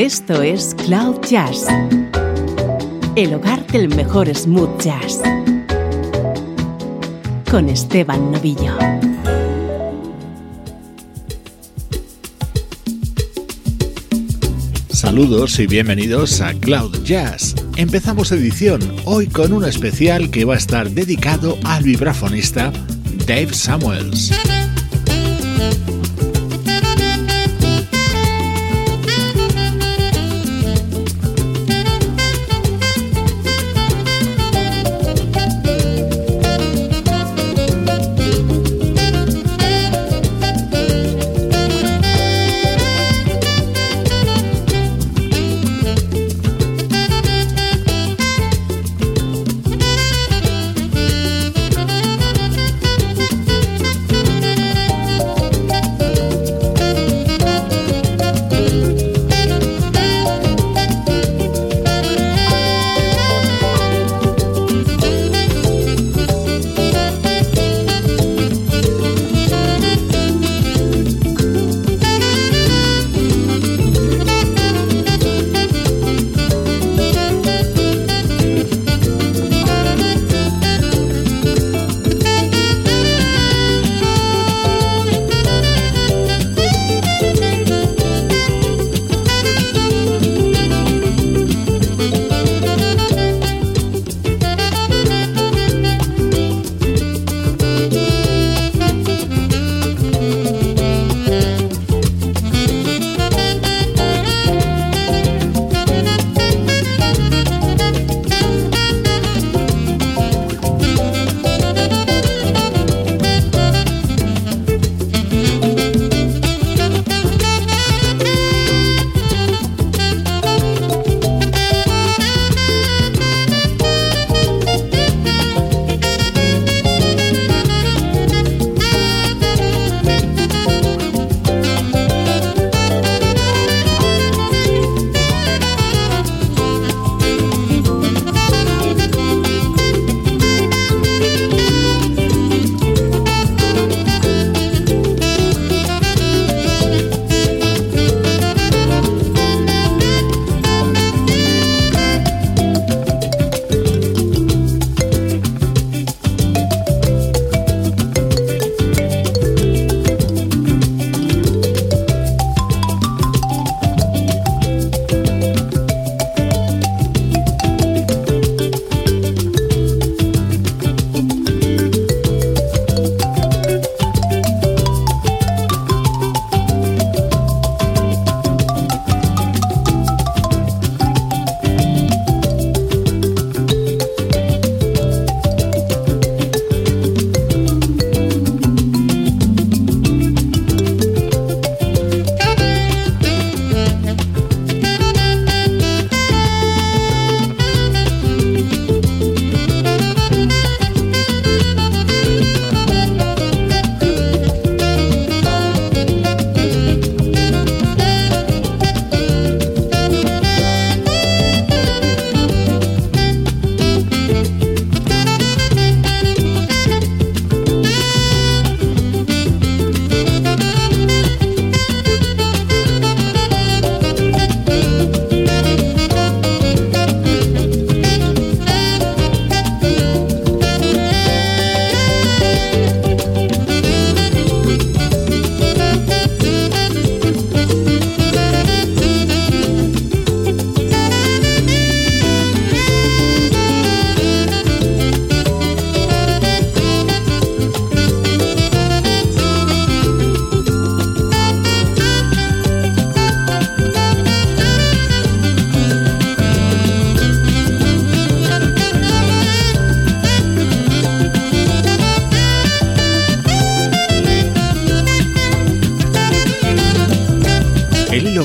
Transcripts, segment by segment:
Esto es Cloud Jazz, el hogar del mejor smooth jazz, con Esteban Novillo. Saludos y bienvenidos a Cloud Jazz. Empezamos edición hoy con un especial que va a estar dedicado al vibrafonista Dave Samuels.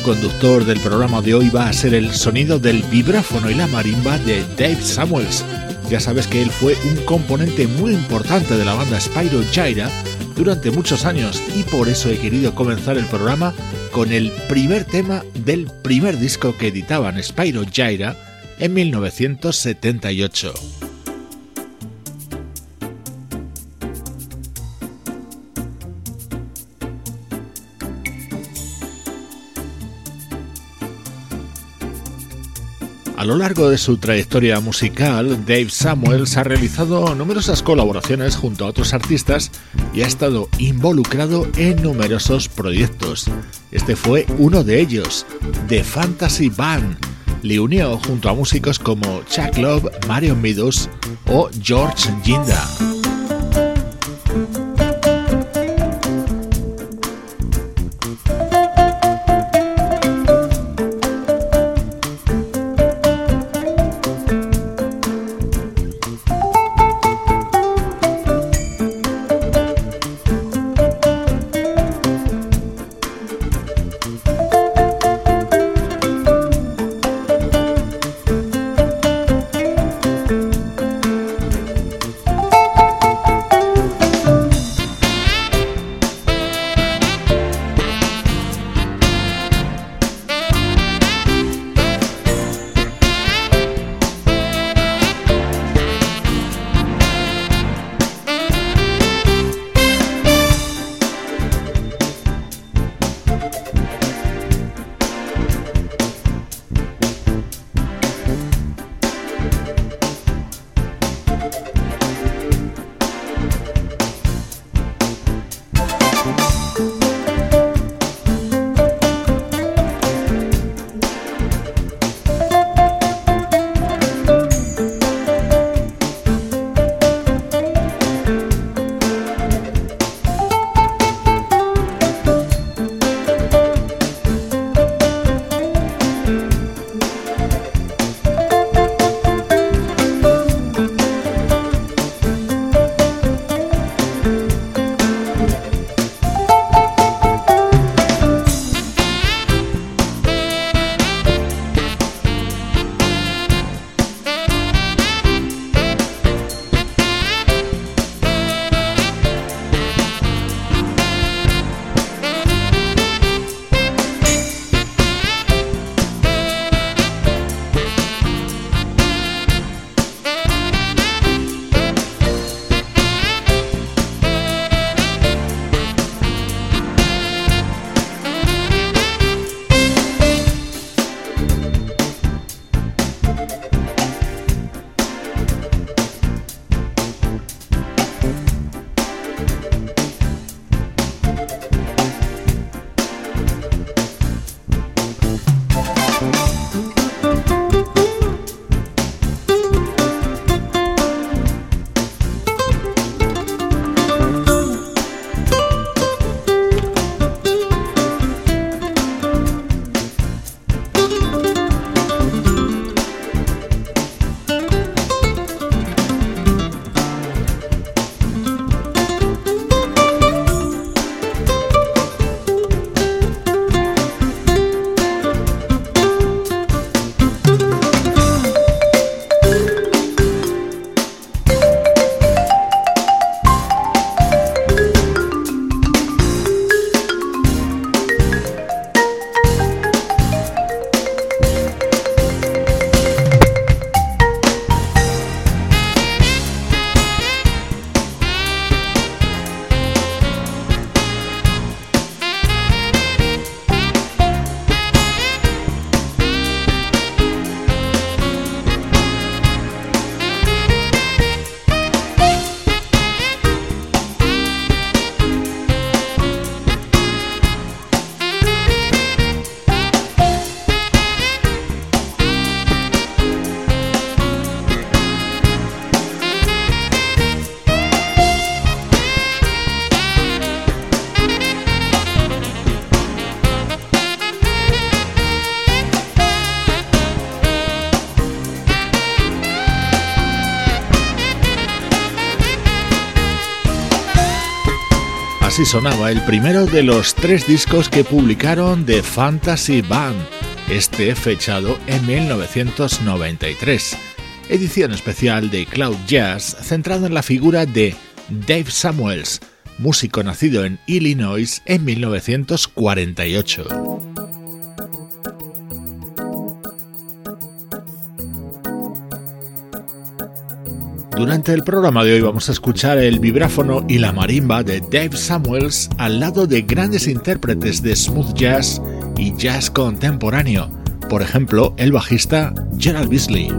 Conductor del programa de hoy va a ser el sonido del vibráfono y la marimba de Dave Samuels. Ya sabes que él fue un componente muy importante de la banda Spyro Gyra durante muchos años y por eso he querido comenzar el programa con el primer tema del primer disco que editaban Spyro Gyra en 1978. A lo largo de su trayectoria musical, Dave Samuels ha realizado numerosas colaboraciones junto a otros artistas y ha estado involucrado en numerosos proyectos. Este fue uno de ellos, The Fantasy Band. Le unió junto a músicos como Chuck Love, Marion Meadows o George Ginda. Así sonaba el primero de los tres discos que publicaron The Fantasy Band, este fechado en 1993. Edición especial de Cloud Jazz centrado en la figura de Dave Samuels, músico nacido en Illinois en 1948. Durante el programa de hoy vamos a escuchar el vibráfono y la marimba de Dave Samuels al lado de grandes intérpretes de smooth jazz y jazz contemporáneo. por ejemplo el bajista Gerald Beasley.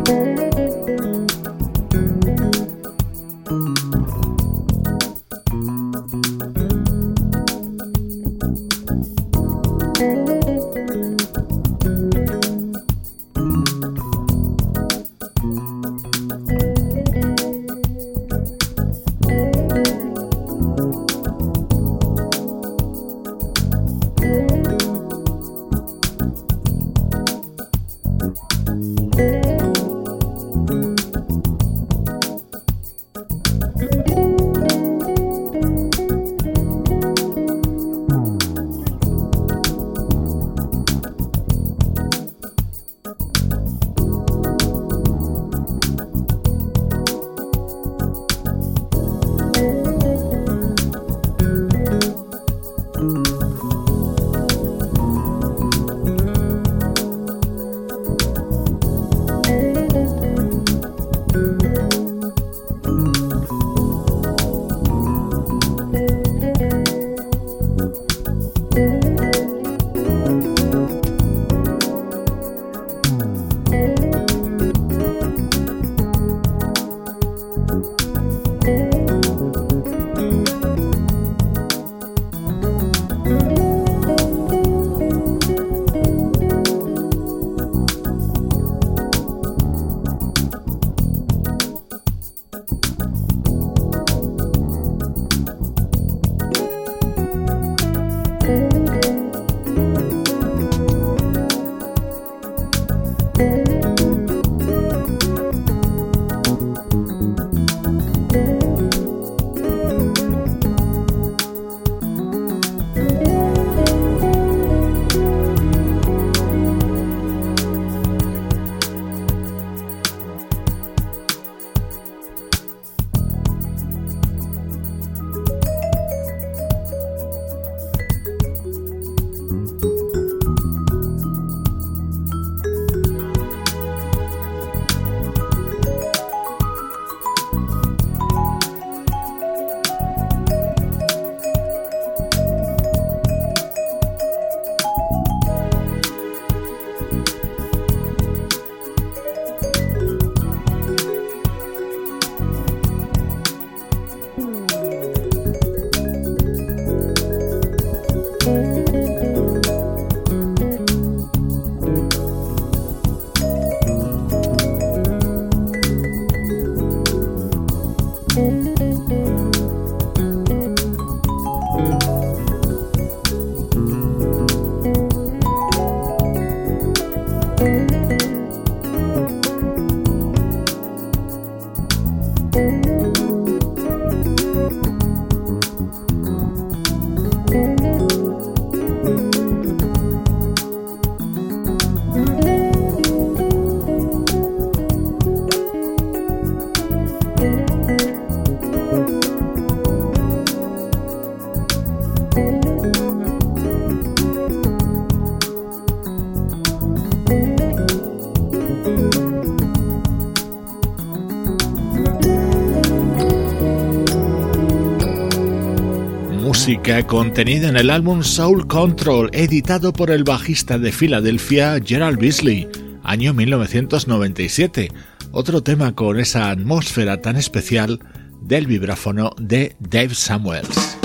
Contenida en el álbum Soul Control, editado por el bajista de Filadelfia Gerald Beasley, año 1997. Otro tema con esa atmósfera tan especial del vibráfono de Dave Samuels.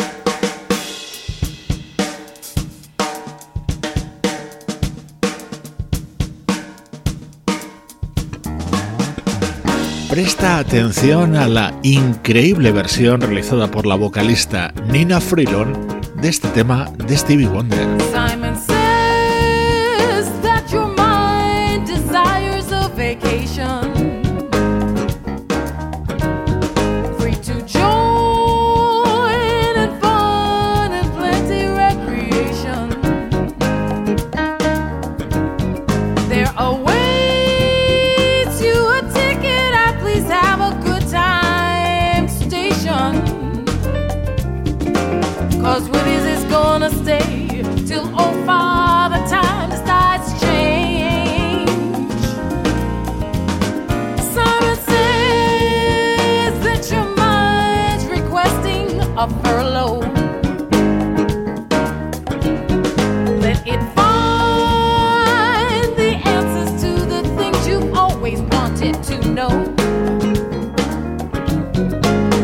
Presta atención a la increíble versión realizada por la vocalista Nina Freelon de este tema de Stevie Wonder. a furlough. Let it find the answers to the things you've always wanted to know.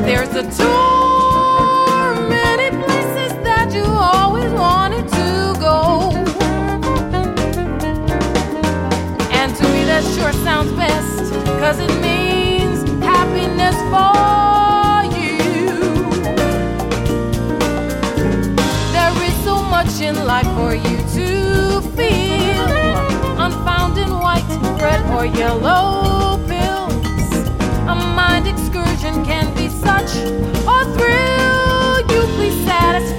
There's a tour, many places that you always wanted to go. And to me, that sure sounds best, cause it means looking like for you to feel? Unfound in white, red, or yellow pills. A mind excursion can be such a thrill. You please satisfy.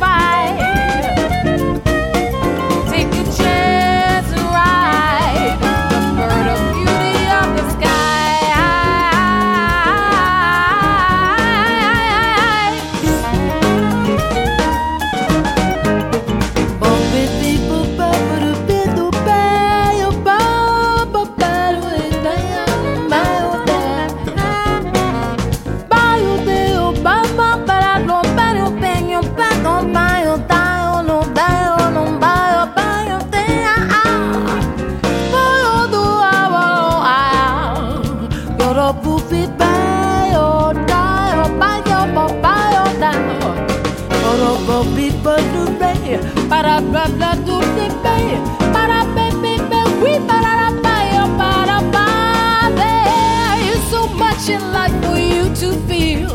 such a lot for you to feel.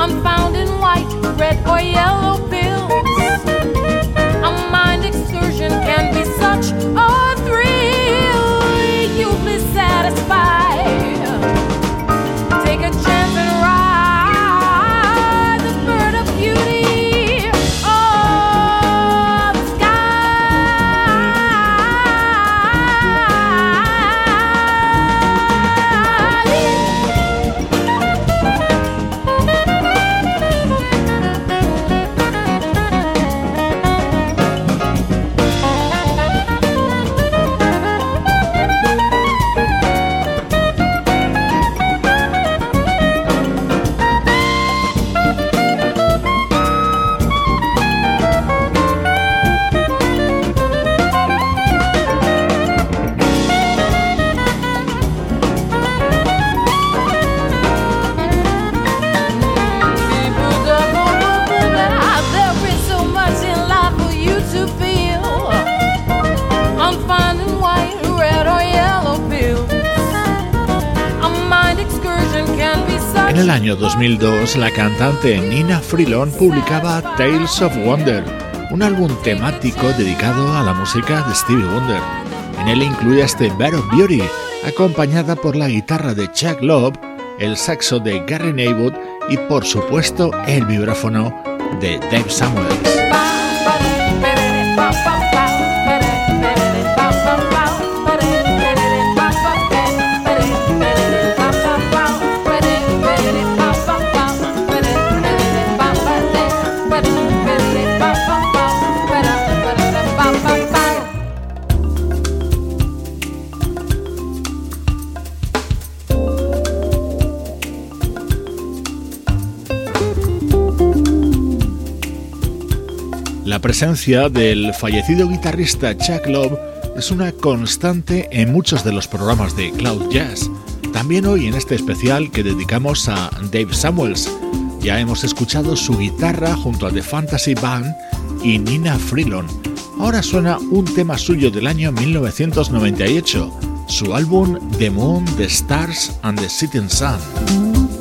I'm found in white, red, or yellow pills. A mind excursion can be such a 2002, la cantante Nina Freelon publicaba Tales of Wonder, un álbum temático dedicado a la música de Stevie Wonder. En él incluía este Bed of Beauty, acompañada por la guitarra de Chuck Love, el saxo de Gary Neywood y por supuesto el vibráfono de Dave Samuels. La presencia del fallecido guitarrista Chuck Love es una constante en muchos de los programas de Cloud Jazz. También hoy en este especial que dedicamos a Dave Samuels. Ya hemos escuchado su guitarra junto a The Fantasy Band y Nina Freelon. Ahora suena un tema suyo del año 1998, su álbum The Moon, The Stars and the Setting Sun.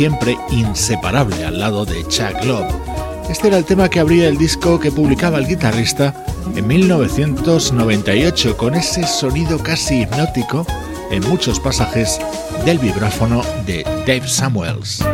Siempre inseparable al lado de Chuck Love. Este era el tema que abría el disco que publicaba el guitarrista en 1998 con ese sonido casi hipnótico en muchos pasajes del vibráfono de Dave Samuels.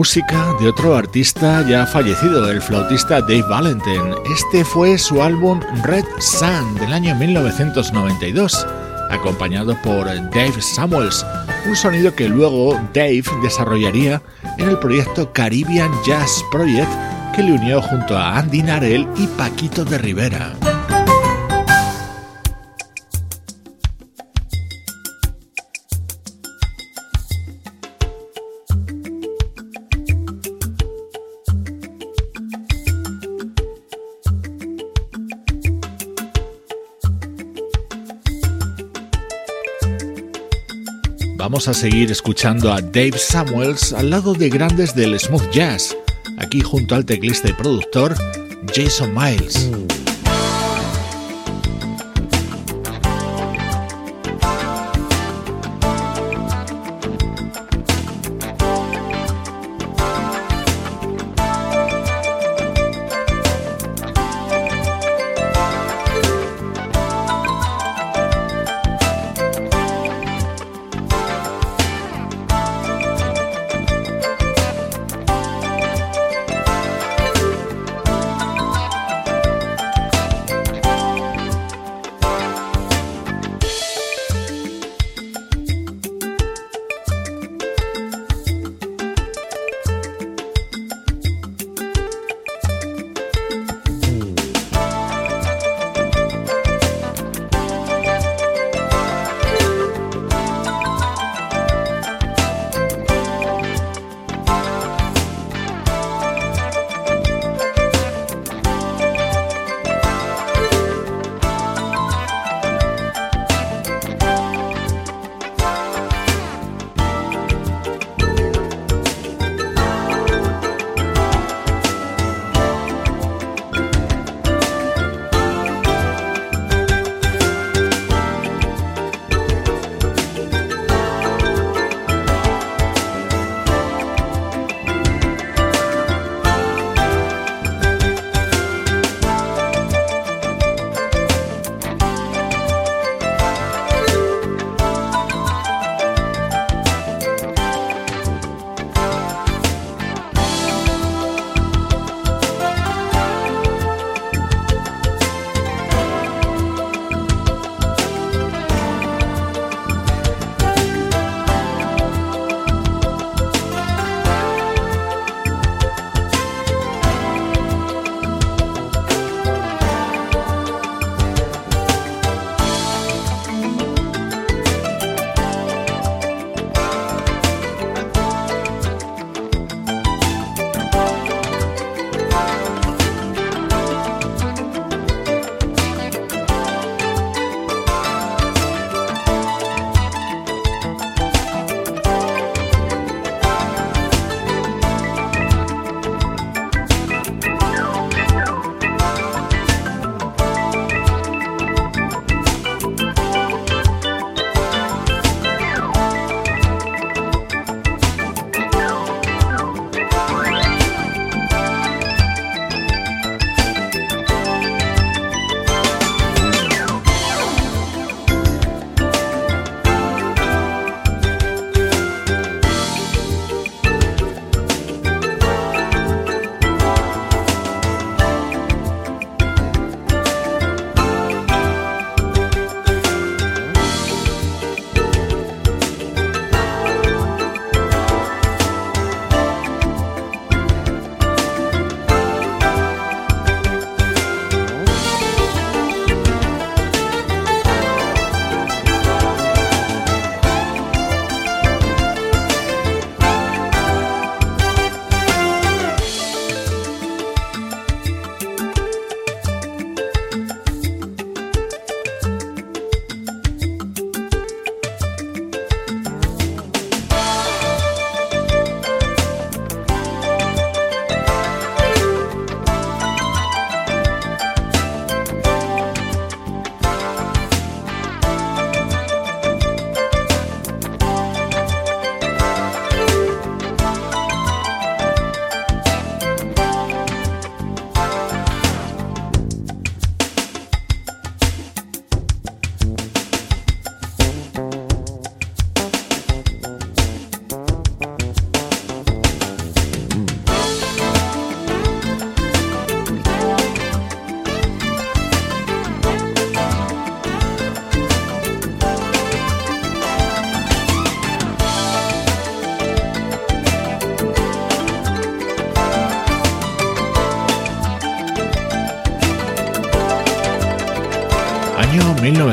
Música de otro artista ya fallecido, el flautista Dave Valentin. Este fue su álbum Red Sun del año 1992, acompañado por Dave Samuels, un sonido que luego Dave desarrollaría en el proyecto Caribbean Jazz Project que le unió junto a Andy Narell y Paquito de Rivera. Vamos a seguir escuchando a Dave Samuels al lado de grandes del smooth jazz, aquí junto al teclista y productor Jason Miles.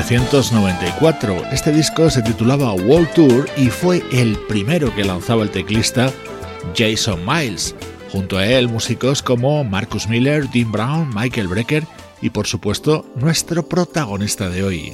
1994. Este disco se titulaba World Tour y fue el primero que lanzaba el teclista Jason Miles. Junto a él músicos como Marcus Miller, Dean Brown, Michael Brecker y por supuesto nuestro protagonista de hoy.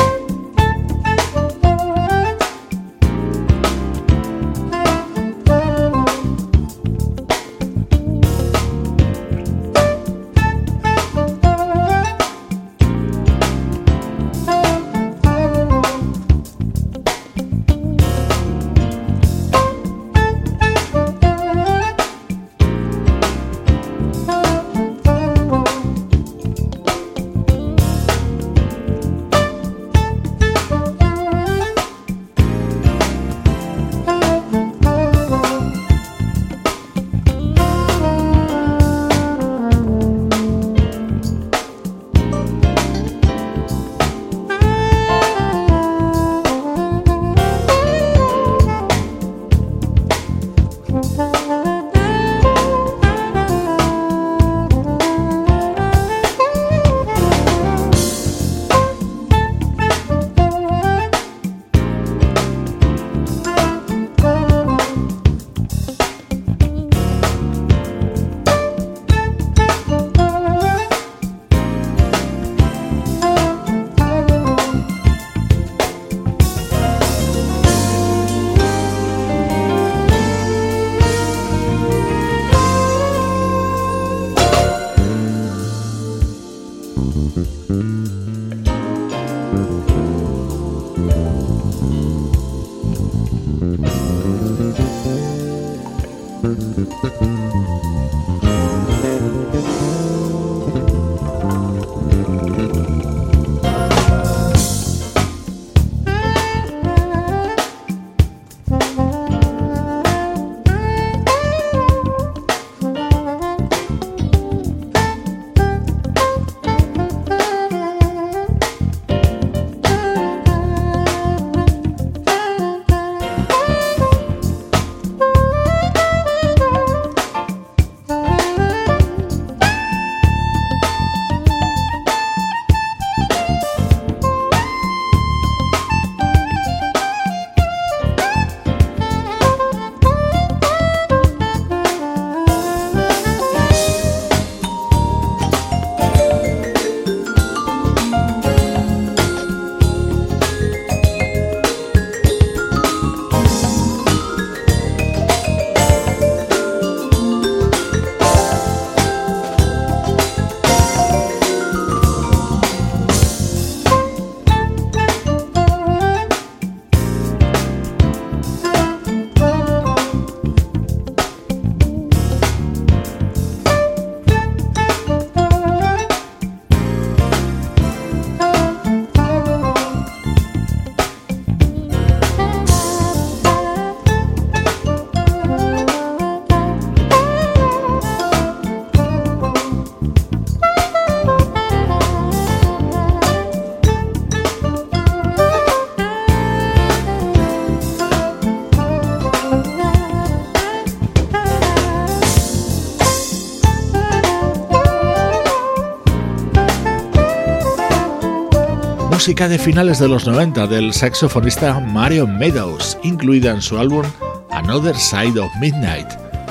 Música de finales de los 90 del saxofonista Mario Meadows, incluida en su álbum Another Side of Midnight,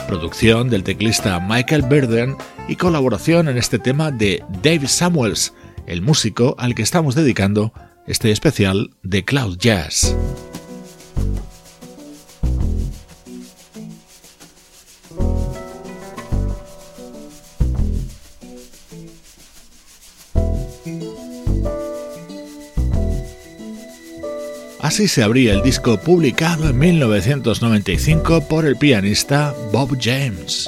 producción del teclista Michael Burden y colaboración en este tema de Dave Samuels, el músico al que estamos dedicando este especial de Cloud Jazz. Así se abría el disco publicado en 1995 por el pianista Bob James.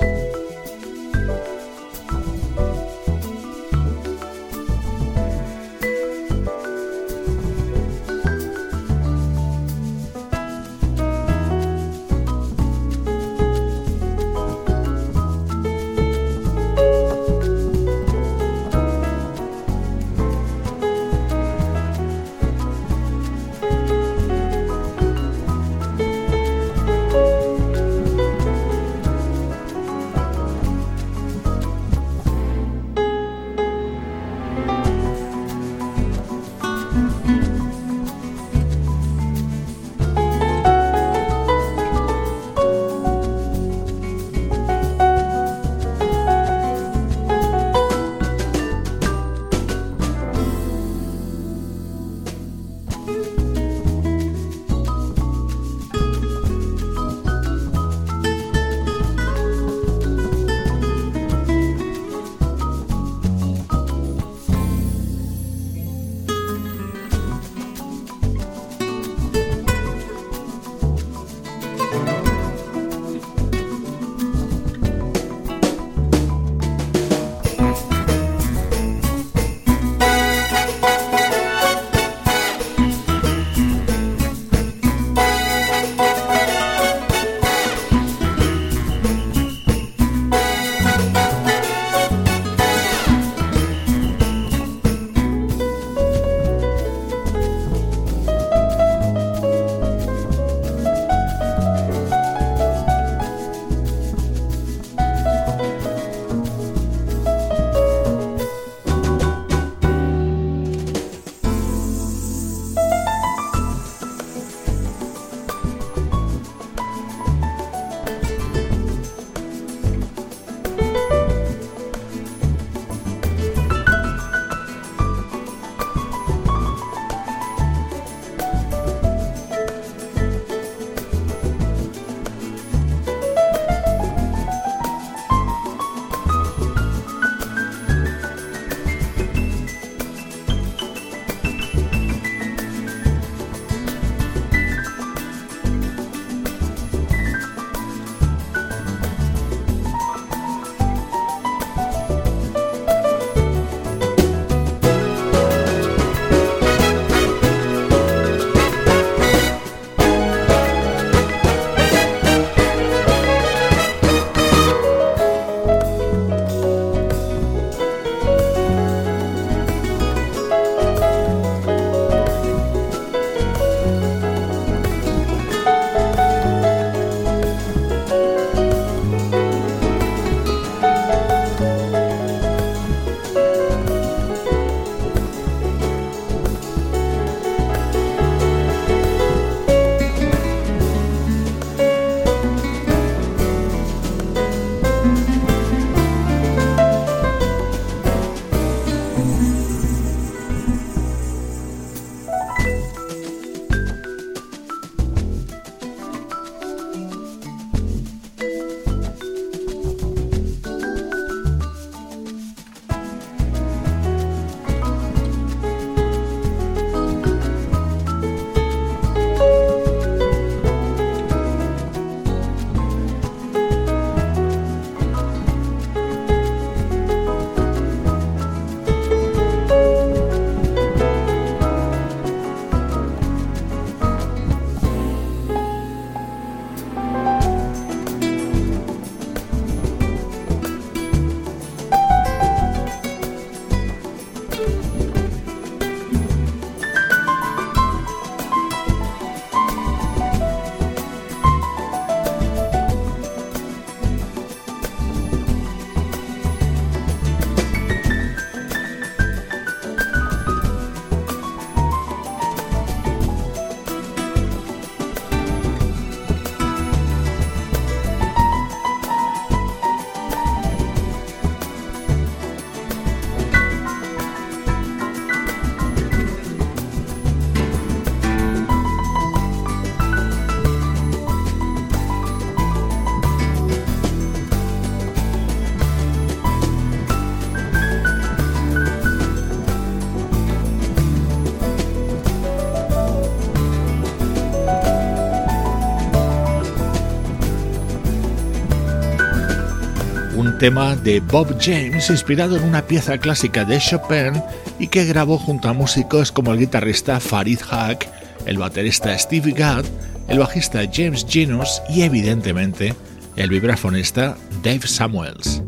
Tema de Bob James inspirado en una pieza clásica de Chopin y que grabó junto a músicos como el guitarrista Farid Hack, el baterista Steve Gadd, el bajista James Genus y evidentemente el vibrafonista Dave Samuels.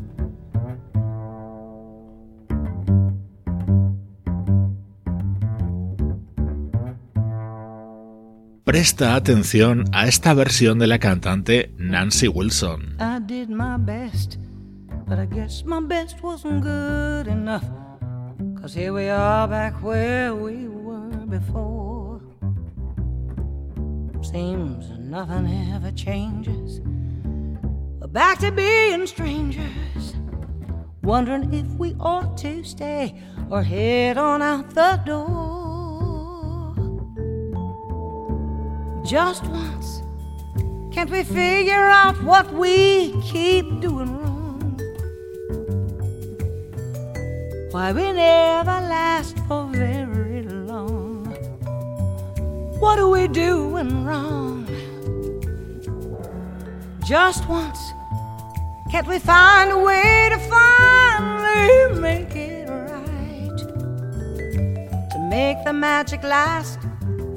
Presta atención a esta versión de la cantante Nancy Wilson. But I guess my best wasn't good enough. Cause here we are back where we were before. Seems nothing ever changes. We're back to being strangers. Wondering if we ought to stay or head on out the door. just once. Can't we figure out what we keep doing wrong? Why we never last for very long? What are we doing wrong? Just once. Can't we find a way to finally make it right? To make the magic last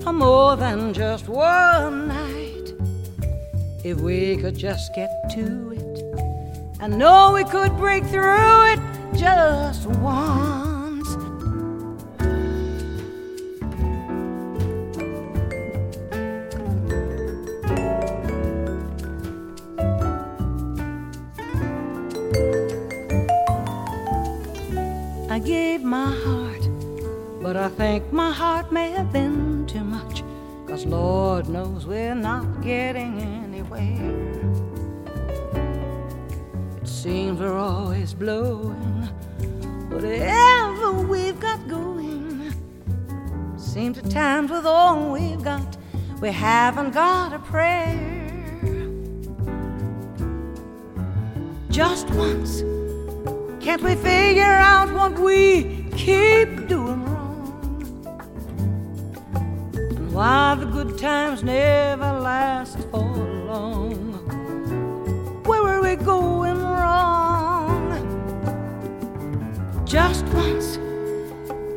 for more than just one night. If we could just get to it, I know we could break through it just once. I gave my heart, but I think my heart may have been too much. Cause Lord knows we're not getting anywhere. It seems we're always blowing whatever we've got going. Seems at times with all we've got, we haven't got a prayer. Just once, can't we figure out what we keep doing wrong? why the good times never last for long. Where are we going wrong? Just once,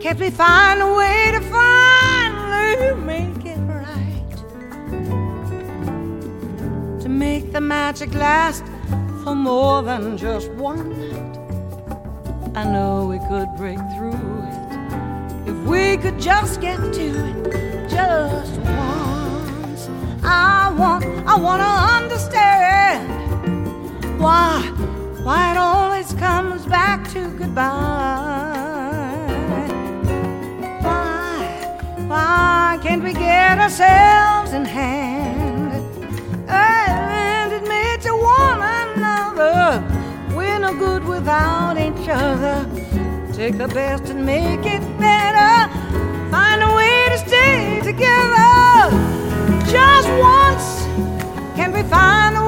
can't we find a way to finally make it right? To make the magic last for more than just one night. I know we could break through it if we could just get to it just once. I want, I want to understand why, why comes back to goodbye. Why, why can't we get ourselves in hand and admit to one another we're no good without each other? Take the best and make it better. Find a way to stay together just once. Can we find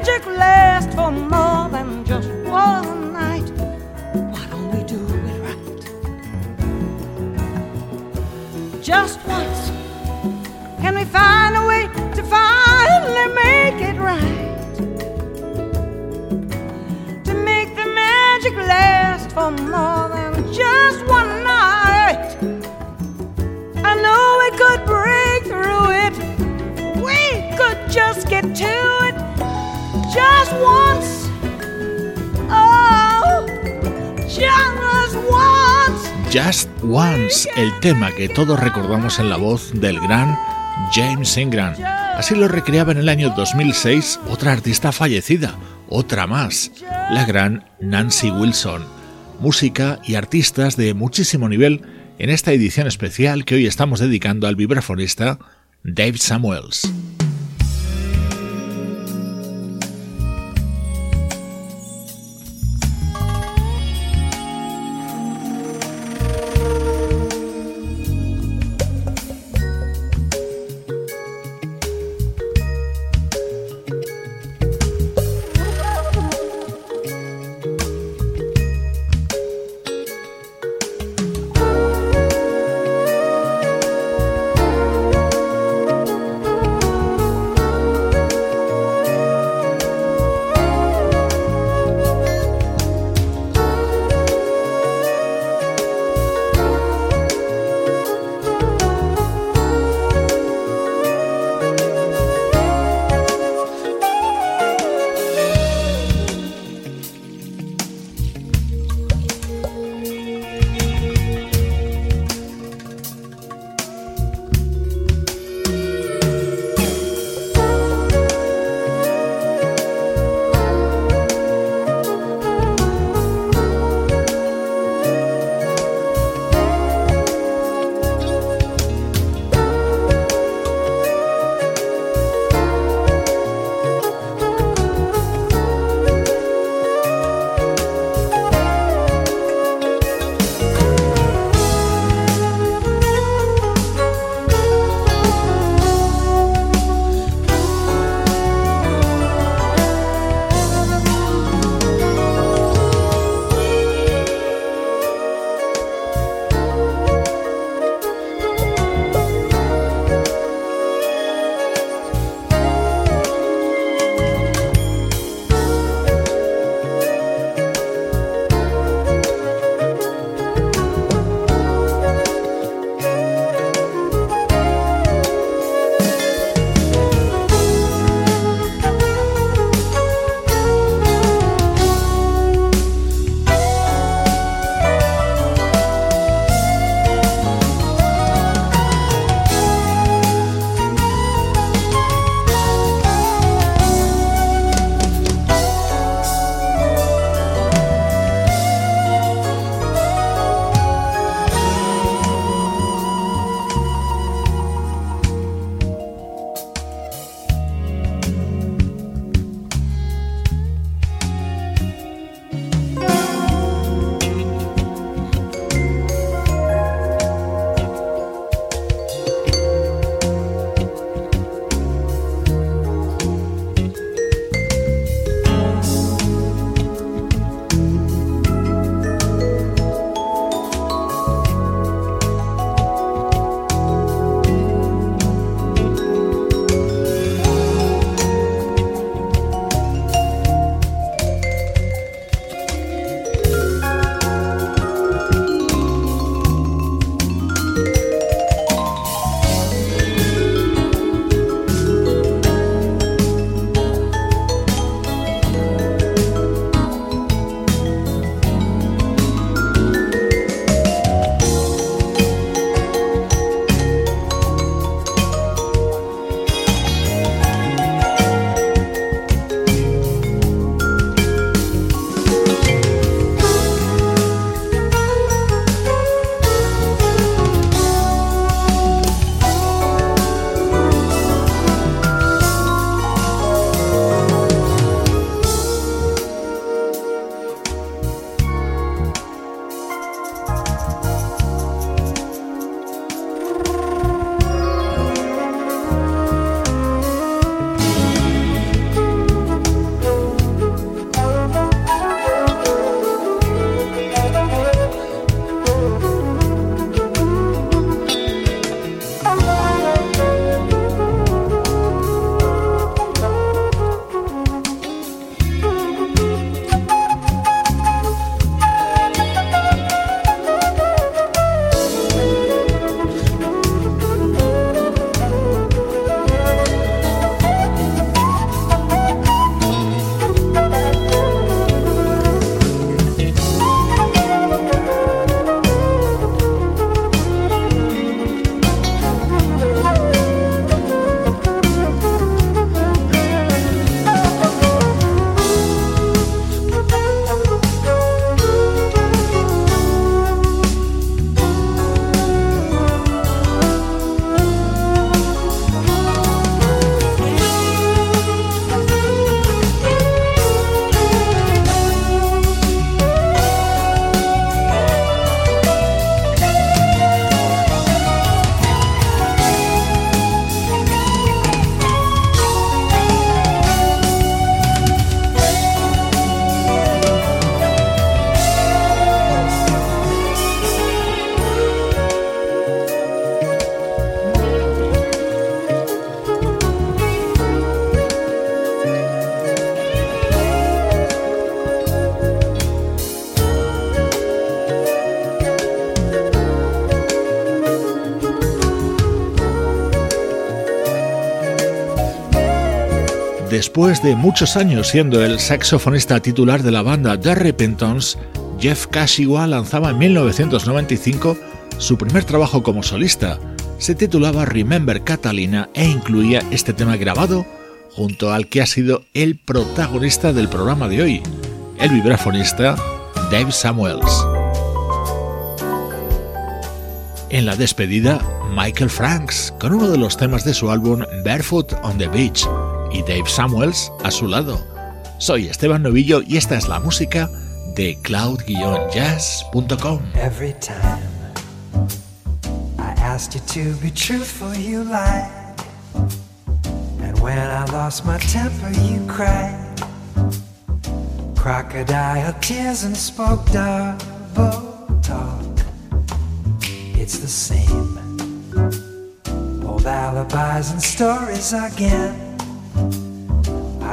magic last for more than just one night. Why don't we do it right? Just once. Can we find a way to finally make it right? To make the magic last for more than Just Once, el tema que todos recordamos en la voz del gran James Ingram. Así lo recreaba en el año 2006 otra artista fallecida, otra más, la gran Nancy Wilson. Música y artistas de muchísimo nivel en esta edición especial que hoy estamos dedicando al vibrafonista Dave Samuels. Después de muchos años siendo el saxofonista titular de la banda The Repentance, Jeff Kashiwa lanzaba en 1995 su primer trabajo como solista. Se titulaba Remember Catalina e incluía este tema grabado junto al que ha sido el protagonista del programa de hoy, el vibrafonista Dave Samuels. En la despedida, Michael Franks con uno de los temas de su álbum Barefoot on the Beach y Dave Samuels a su lado. Soy Esteban Novillo y esta es la música de cloud-jazz.com. Every time I asked you to be truthful, you lied. And when I lost my temper, you cried. Crocodile tears and spoke double talk. It's the same. Old alibis and stories again.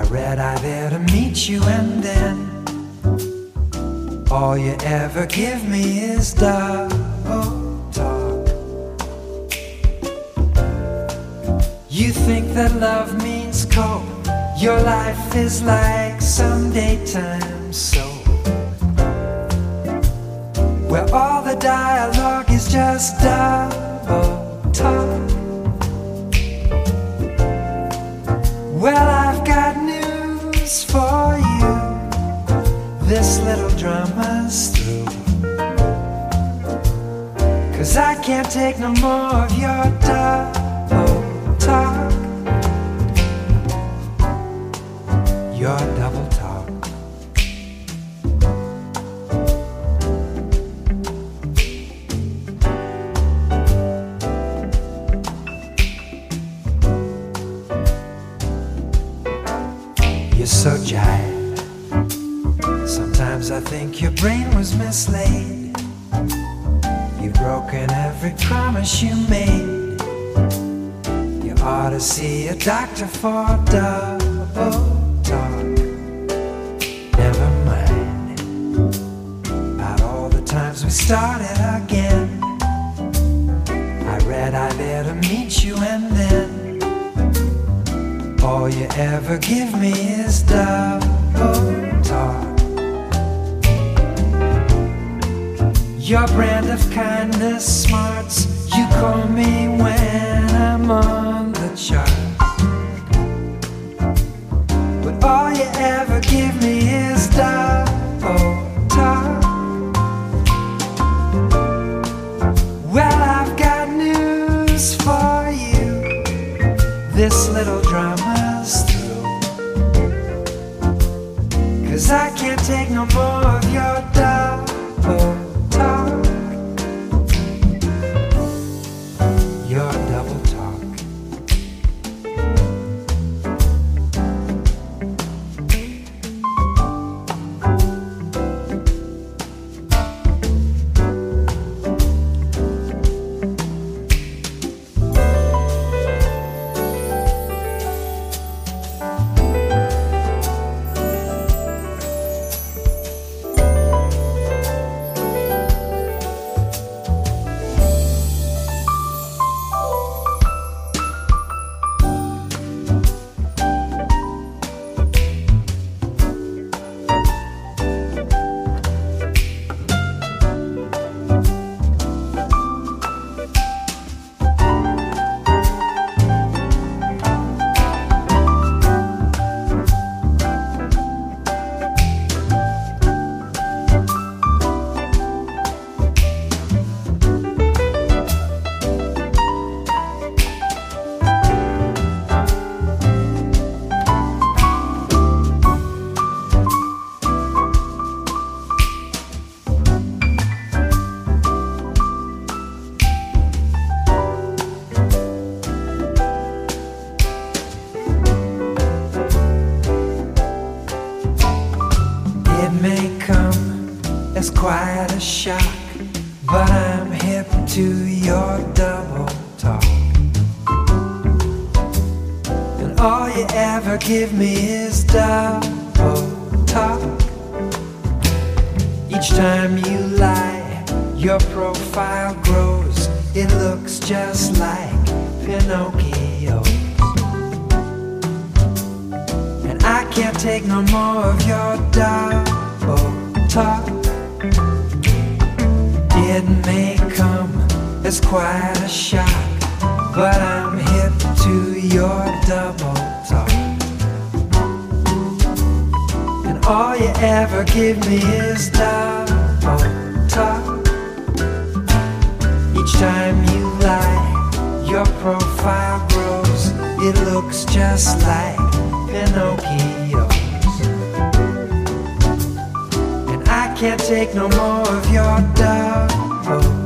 Read I there to meet you and then all you ever give me is double talk. You think that love means cold. Your life is like some daytime soap. Where all the dialogue is just double take no more of your double This little drama's all you ever give me is double talk. Each time you lie, your profile grows. It looks just like Pinocchio. And I can't take no more of your double talk. It may come as quite a shock, but I'm to your double talk. And all you ever give me is double talk. Each time you lie, your profile grows. It looks just like Pinocchio's. And I can't take no more of your double